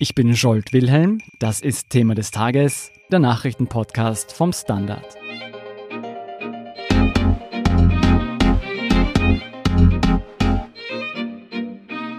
Ich bin Scholt Wilhelm, das ist Thema des Tages, der Nachrichtenpodcast vom Standard.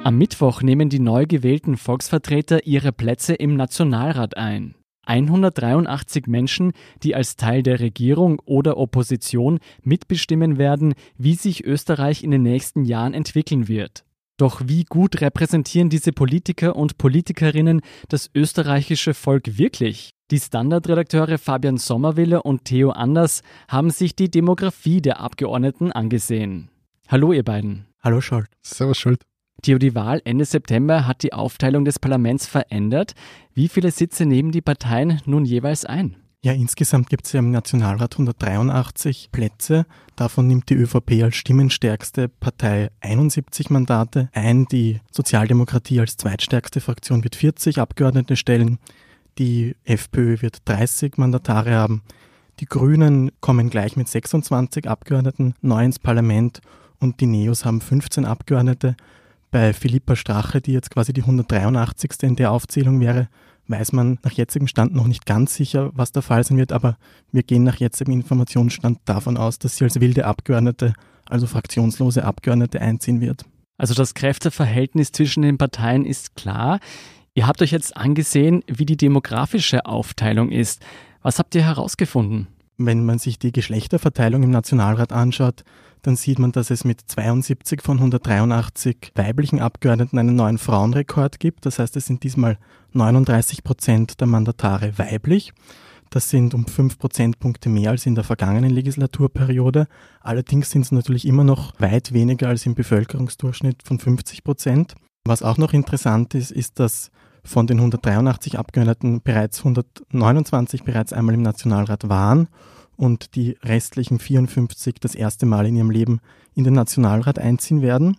Am Mittwoch nehmen die neu gewählten Volksvertreter ihre Plätze im Nationalrat ein. 183 Menschen, die als Teil der Regierung oder Opposition mitbestimmen werden, wie sich Österreich in den nächsten Jahren entwickeln wird. Doch wie gut repräsentieren diese Politiker und Politikerinnen das österreichische Volk wirklich? Die Standardredakteure Fabian Sommerwille und Theo Anders haben sich die Demografie der Abgeordneten angesehen. Hallo ihr beiden. Hallo Scholt. Servus Scholt. Theo, die Wahl Ende September hat die Aufteilung des Parlaments verändert. Wie viele Sitze nehmen die Parteien nun jeweils ein? Ja, insgesamt gibt es ja im Nationalrat 183 Plätze. Davon nimmt die ÖVP als stimmenstärkste Partei 71 Mandate ein. Die Sozialdemokratie als zweitstärkste Fraktion wird 40 Abgeordnete stellen. Die FPÖ wird 30 Mandatare haben. Die Grünen kommen gleich mit 26 Abgeordneten neu ins Parlament und die Neos haben 15 Abgeordnete. Bei Philippa Strache, die jetzt quasi die 183. in der Aufzählung wäre, weiß man nach jetzigem Stand noch nicht ganz sicher, was der Fall sein wird, aber wir gehen nach jetzigem Informationsstand davon aus, dass sie als wilde Abgeordnete, also fraktionslose Abgeordnete einziehen wird. Also das Kräfteverhältnis zwischen den Parteien ist klar. Ihr habt euch jetzt angesehen, wie die demografische Aufteilung ist. Was habt ihr herausgefunden? Wenn man sich die Geschlechterverteilung im Nationalrat anschaut, dann sieht man, dass es mit 72 von 183 weiblichen Abgeordneten einen neuen Frauenrekord gibt. Das heißt, es sind diesmal 39 Prozent der Mandatare weiblich. Das sind um fünf Prozentpunkte mehr als in der vergangenen Legislaturperiode. Allerdings sind es natürlich immer noch weit weniger als im Bevölkerungsdurchschnitt von 50 Prozent. Was auch noch interessant ist, ist, dass von den 183 Abgeordneten bereits 129 bereits einmal im Nationalrat waren und die restlichen 54 das erste Mal in ihrem Leben in den Nationalrat einziehen werden.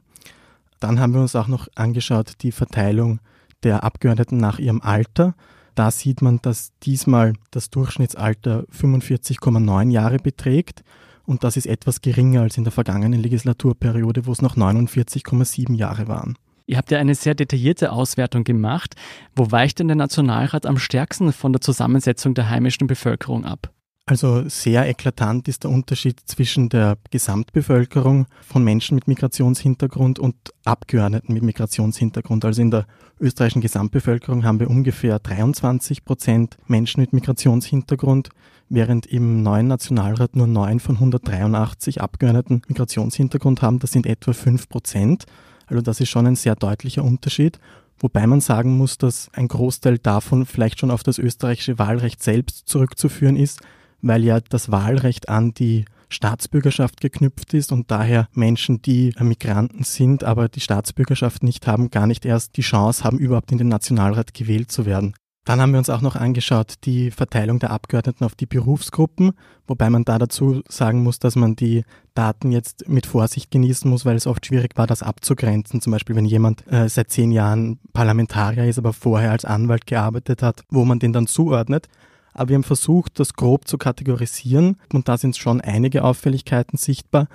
Dann haben wir uns auch noch angeschaut die Verteilung der Abgeordneten nach ihrem Alter. Da sieht man, dass diesmal das Durchschnittsalter 45,9 Jahre beträgt und das ist etwas geringer als in der vergangenen Legislaturperiode, wo es noch 49,7 Jahre waren. Ihr habt ja eine sehr detaillierte Auswertung gemacht. Wo weicht denn der Nationalrat am stärksten von der Zusammensetzung der heimischen Bevölkerung ab? Also sehr eklatant ist der Unterschied zwischen der Gesamtbevölkerung von Menschen mit Migrationshintergrund und Abgeordneten mit Migrationshintergrund. Also in der österreichischen Gesamtbevölkerung haben wir ungefähr 23 Prozent Menschen mit Migrationshintergrund, während im neuen Nationalrat nur 9 von 183 Abgeordneten Migrationshintergrund haben. Das sind etwa 5 Prozent. Also das ist schon ein sehr deutlicher Unterschied. Wobei man sagen muss, dass ein Großteil davon vielleicht schon auf das österreichische Wahlrecht selbst zurückzuführen ist, weil ja das Wahlrecht an die Staatsbürgerschaft geknüpft ist und daher Menschen, die Migranten sind, aber die Staatsbürgerschaft nicht haben, gar nicht erst die Chance haben, überhaupt in den Nationalrat gewählt zu werden. Dann haben wir uns auch noch angeschaut die Verteilung der Abgeordneten auf die Berufsgruppen, wobei man da dazu sagen muss, dass man die Daten jetzt mit Vorsicht genießen muss, weil es oft schwierig war, das abzugrenzen. Zum Beispiel, wenn jemand äh, seit zehn Jahren Parlamentarier ist, aber vorher als Anwalt gearbeitet hat, wo man den dann zuordnet. Aber wir haben versucht, das grob zu kategorisieren und da sind schon einige Auffälligkeiten sichtbar.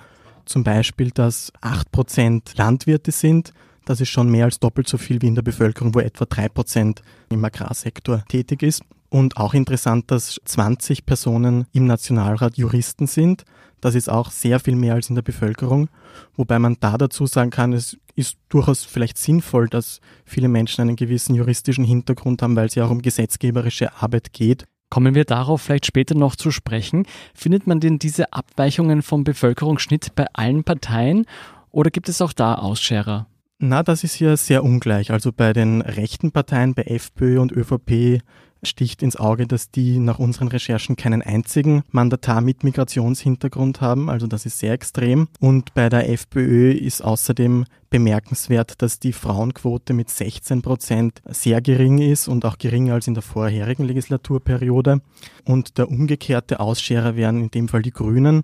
Zum Beispiel, dass 8% Landwirte sind. Das ist schon mehr als doppelt so viel wie in der Bevölkerung, wo etwa 3% im Agrarsektor tätig ist. Und auch interessant, dass 20 Personen im Nationalrat Juristen sind. Das ist auch sehr viel mehr als in der Bevölkerung. Wobei man da dazu sagen kann, es ist durchaus vielleicht sinnvoll, dass viele Menschen einen gewissen juristischen Hintergrund haben, weil es ja auch um gesetzgeberische Arbeit geht. Kommen wir darauf vielleicht später noch zu sprechen. Findet man denn diese Abweichungen vom Bevölkerungsschnitt bei allen Parteien oder gibt es auch da Ausscherer? Na, das ist hier sehr ungleich. Also bei den rechten Parteien, bei FPÖ und ÖVP, sticht ins Auge, dass die nach unseren Recherchen keinen einzigen Mandatar mit Migrationshintergrund haben. Also das ist sehr extrem. Und bei der FPÖ ist außerdem bemerkenswert, dass die Frauenquote mit 16 Prozent sehr gering ist und auch geringer als in der vorherigen Legislaturperiode. Und der umgekehrte Ausscherer wären in dem Fall die Grünen,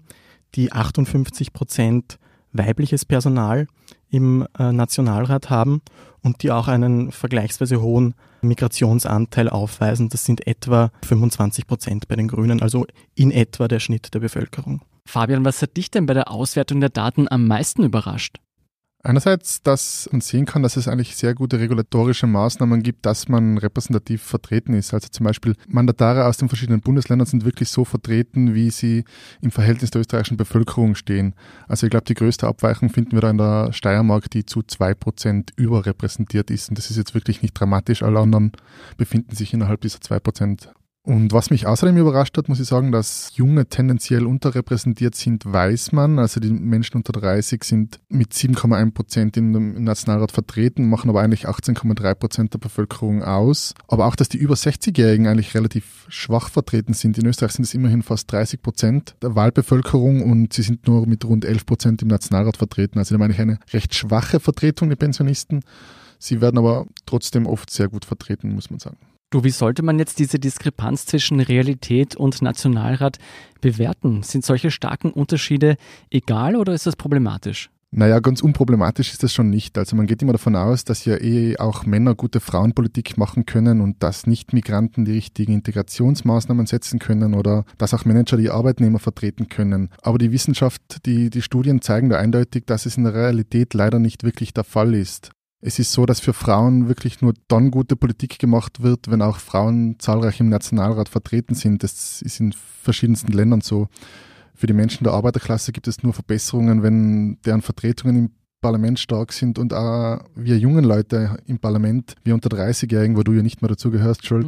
die 58 Prozent weibliches Personal im äh, Nationalrat haben und die auch einen vergleichsweise hohen Migrationsanteil aufweisen. Das sind etwa 25 Prozent bei den Grünen, also in etwa der Schnitt der Bevölkerung. Fabian, was hat dich denn bei der Auswertung der Daten am meisten überrascht? Einerseits, dass man sehen kann, dass es eigentlich sehr gute regulatorische Maßnahmen gibt, dass man repräsentativ vertreten ist. Also zum Beispiel Mandatare aus den verschiedenen Bundesländern sind wirklich so vertreten, wie sie im Verhältnis der österreichischen Bevölkerung stehen. Also ich glaube, die größte Abweichung finden wir da in der Steiermark, die zu zwei Prozent überrepräsentiert ist. Und das ist jetzt wirklich nicht dramatisch. Alle anderen befinden sich innerhalb dieser zwei Prozent und was mich außerdem überrascht hat, muss ich sagen, dass Junge tendenziell unterrepräsentiert sind, weiß man. Also die Menschen unter 30 sind mit 7,1 Prozent im Nationalrat vertreten, machen aber eigentlich 18,3 Prozent der Bevölkerung aus. Aber auch, dass die über 60-Jährigen eigentlich relativ schwach vertreten sind. In Österreich sind es immerhin fast 30 Prozent der Wahlbevölkerung und sie sind nur mit rund 11 Prozent im Nationalrat vertreten. Also da meine ich eine recht schwache Vertretung der Pensionisten. Sie werden aber trotzdem oft sehr gut vertreten, muss man sagen. Du, wie sollte man jetzt diese Diskrepanz zwischen Realität und Nationalrat bewerten? Sind solche starken Unterschiede egal oder ist das problematisch? Naja, ganz unproblematisch ist das schon nicht. Also man geht immer davon aus, dass ja eh auch Männer gute Frauenpolitik machen können und dass Nicht-Migranten die richtigen Integrationsmaßnahmen setzen können oder dass auch Manager die Arbeitnehmer vertreten können. Aber die Wissenschaft, die, die Studien zeigen da eindeutig, dass es in der Realität leider nicht wirklich der Fall ist. Es ist so, dass für Frauen wirklich nur dann gute Politik gemacht wird, wenn auch Frauen zahlreich im Nationalrat vertreten sind. Das ist in verschiedensten Ländern so. Für die Menschen der Arbeiterklasse gibt es nur Verbesserungen, wenn deren Vertretungen im Parlament stark sind und auch wir jungen Leute im Parlament, wir unter 30-Jährigen, wo du ja nicht mehr dazugehörst, schuld.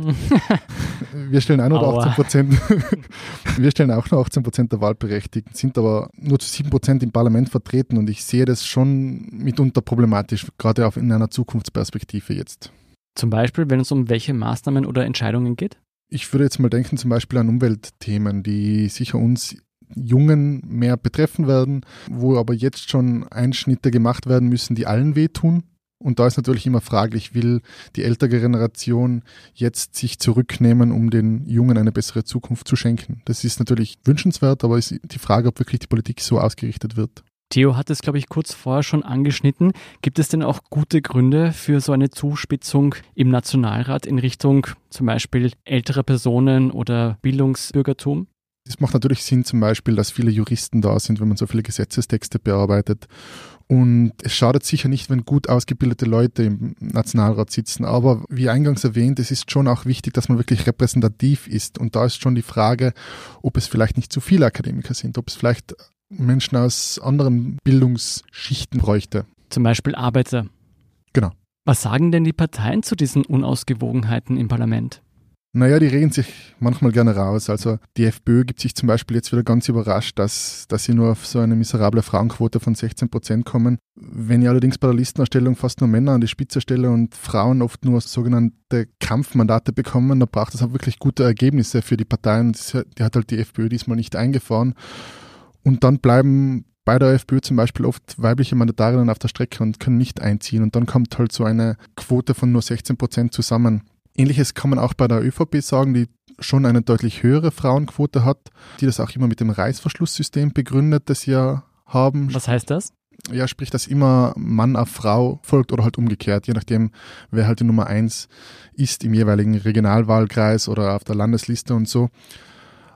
wir stellen auch noch 18 Prozent, wir stellen auch noch 18 Prozent der Wahlberechtigten, sind aber nur zu 7 Prozent im Parlament vertreten und ich sehe das schon mitunter problematisch, gerade auch in einer Zukunftsperspektive jetzt. Zum Beispiel, wenn es um welche Maßnahmen oder Entscheidungen geht? Ich würde jetzt mal denken, zum Beispiel an Umweltthemen, die sicher uns Jungen mehr betreffen werden, wo aber jetzt schon Einschnitte gemacht werden müssen, die allen wehtun. Und da ist natürlich immer fraglich, will die ältere Generation jetzt sich zurücknehmen, um den Jungen eine bessere Zukunft zu schenken. Das ist natürlich wünschenswert, aber ist die Frage, ob wirklich die Politik so ausgerichtet wird. Theo hat es, glaube ich, kurz vorher schon angeschnitten. Gibt es denn auch gute Gründe für so eine Zuspitzung im Nationalrat in Richtung zum Beispiel älterer Personen oder Bildungsbürgertum? Es macht natürlich Sinn zum Beispiel, dass viele Juristen da sind, wenn man so viele Gesetzestexte bearbeitet. Und es schadet sicher nicht, wenn gut ausgebildete Leute im Nationalrat sitzen. Aber wie eingangs erwähnt, es ist schon auch wichtig, dass man wirklich repräsentativ ist. Und da ist schon die Frage, ob es vielleicht nicht zu viele Akademiker sind, ob es vielleicht Menschen aus anderen Bildungsschichten bräuchte. Zum Beispiel Arbeiter. Genau. Was sagen denn die Parteien zu diesen Unausgewogenheiten im Parlament? Naja, die reden sich manchmal gerne raus. Also die FPÖ gibt sich zum Beispiel jetzt wieder ganz überrascht, dass, dass sie nur auf so eine miserable Frauenquote von 16 Prozent kommen. Wenn ich allerdings bei der Listenerstellung fast nur Männer an die Spitze stelle und Frauen oft nur sogenannte Kampfmandate bekommen, dann braucht es auch wirklich gute Ergebnisse für die Parteien. Die hat halt die FPÖ diesmal nicht eingefahren. Und dann bleiben bei der FPÖ zum Beispiel oft weibliche Mandatarinnen auf der Strecke und können nicht einziehen. Und dann kommt halt so eine Quote von nur 16 Prozent zusammen. Ähnliches kann man auch bei der ÖVP sagen, die schon eine deutlich höhere Frauenquote hat, die das auch immer mit dem Reißverschlusssystem begründet, das sie haben. Was heißt das? Ja, sprich, dass immer Mann auf Frau folgt oder halt umgekehrt, je nachdem, wer halt die Nummer eins ist im jeweiligen Regionalwahlkreis oder auf der Landesliste und so.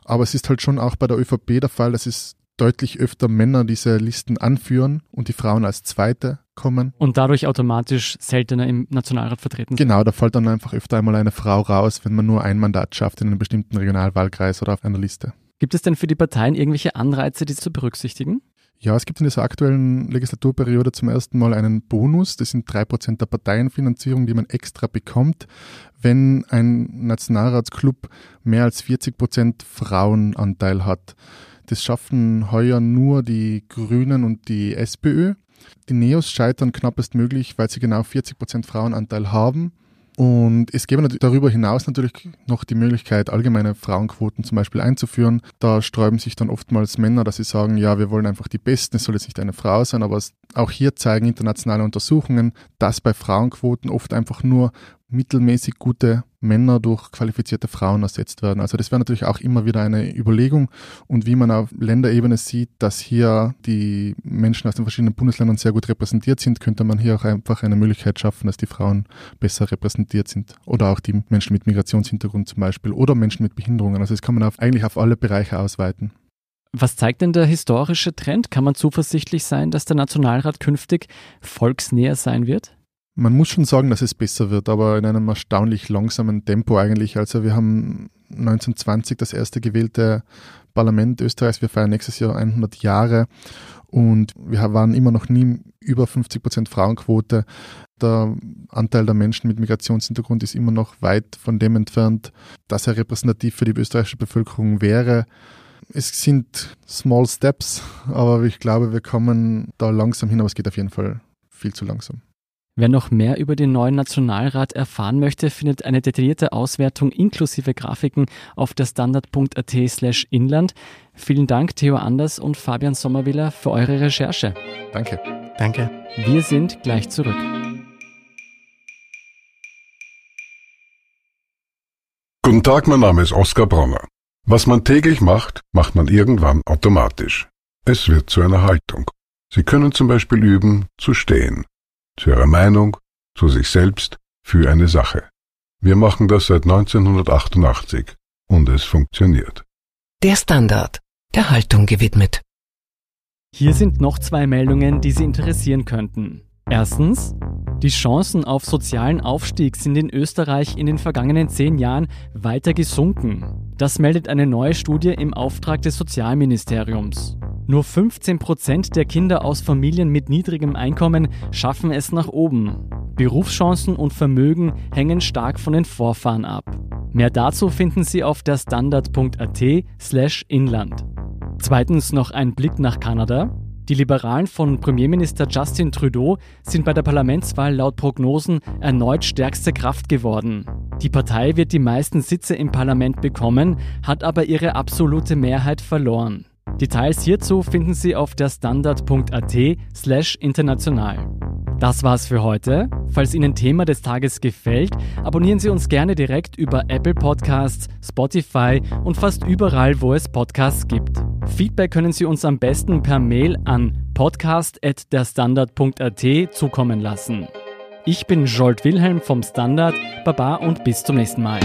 Aber es ist halt schon auch bei der ÖVP der Fall, dass es deutlich öfter Männer diese Listen anführen und die Frauen als Zweite kommen. Und dadurch automatisch seltener im Nationalrat vertreten sind. Genau, da fällt dann einfach öfter einmal eine Frau raus, wenn man nur ein Mandat schafft in einem bestimmten Regionalwahlkreis oder auf einer Liste. Gibt es denn für die Parteien irgendwelche Anreize, die zu berücksichtigen? Ja, es gibt in dieser aktuellen Legislaturperiode zum ersten Mal einen Bonus. Das sind drei Prozent der Parteienfinanzierung, die man extra bekommt, wenn ein Nationalratsklub mehr als 40 Prozent Frauenanteil hat. Das schaffen heuer nur die Grünen und die SPÖ. Die Neos scheitern knappest möglich, weil sie genau 40 Prozent Frauenanteil haben. Und es gäbe darüber hinaus natürlich noch die Möglichkeit, allgemeine Frauenquoten zum Beispiel einzuführen. Da sträuben sich dann oftmals Männer, dass sie sagen, ja, wir wollen einfach die Besten, es soll jetzt nicht eine Frau sein, aber auch hier zeigen internationale Untersuchungen, dass bei Frauenquoten oft einfach nur mittelmäßig gute Männer durch qualifizierte Frauen ersetzt werden. Also das wäre natürlich auch immer wieder eine Überlegung und wie man auf Länderebene sieht, dass hier die Menschen aus den verschiedenen Bundesländern sehr gut repräsentiert sind, könnte man hier auch einfach eine Möglichkeit schaffen, dass die Frauen besser repräsentiert sind oder auch die Menschen mit Migrationshintergrund zum Beispiel oder Menschen mit Behinderungen. Also das kann man auf, eigentlich auf alle Bereiche ausweiten. Was zeigt denn der historische Trend? Kann man zuversichtlich sein, dass der Nationalrat künftig volksnäher sein wird? Man muss schon sagen, dass es besser wird, aber in einem erstaunlich langsamen Tempo eigentlich. Also wir haben 1920 das erste gewählte Parlament Österreichs. Wir feiern nächstes Jahr 100 Jahre und wir waren immer noch nie über 50 Prozent Frauenquote. Der Anteil der Menschen mit Migrationshintergrund ist immer noch weit von dem entfernt, dass er repräsentativ für die österreichische Bevölkerung wäre. Es sind Small Steps, aber ich glaube, wir kommen da langsam hin, aber es geht auf jeden Fall viel zu langsam. Wer noch mehr über den neuen Nationalrat erfahren möchte, findet eine detaillierte Auswertung inklusive Grafiken auf der standard.at slash inland. Vielen Dank, Theo Anders und Fabian Sommerwiller, für eure Recherche. Danke. Danke. Wir sind gleich zurück. Guten Tag, mein Name ist Oskar Bronner. Was man täglich macht, macht man irgendwann automatisch. Es wird zu einer Haltung. Sie können zum Beispiel üben, zu stehen zu ihrer Meinung, zu sich selbst, für eine Sache. Wir machen das seit 1988 und es funktioniert. Der Standard, der Haltung gewidmet. Hier sind noch zwei Meldungen, die Sie interessieren könnten. Erstens, die Chancen auf sozialen Aufstieg sind in Österreich in den vergangenen zehn Jahren weiter gesunken. Das meldet eine neue Studie im Auftrag des Sozialministeriums. Nur 15 Prozent der Kinder aus Familien mit niedrigem Einkommen schaffen es nach oben. Berufschancen und Vermögen hängen stark von den Vorfahren ab. Mehr dazu finden Sie auf der standard.at slash inland. Zweitens noch ein Blick nach Kanada. Die Liberalen von Premierminister Justin Trudeau sind bei der Parlamentswahl laut Prognosen erneut stärkste Kraft geworden. Die Partei wird die meisten Sitze im Parlament bekommen, hat aber ihre absolute Mehrheit verloren. Details hierzu finden Sie auf der standard.at slash international. Das war's für heute. Falls Ihnen Thema des Tages gefällt, abonnieren Sie uns gerne direkt über Apple Podcasts, Spotify und fast überall, wo es Podcasts gibt. Feedback können Sie uns am besten per Mail an podcast.derstandard.at zukommen lassen. Ich bin Jolt Wilhelm vom Standard. Baba und bis zum nächsten Mal.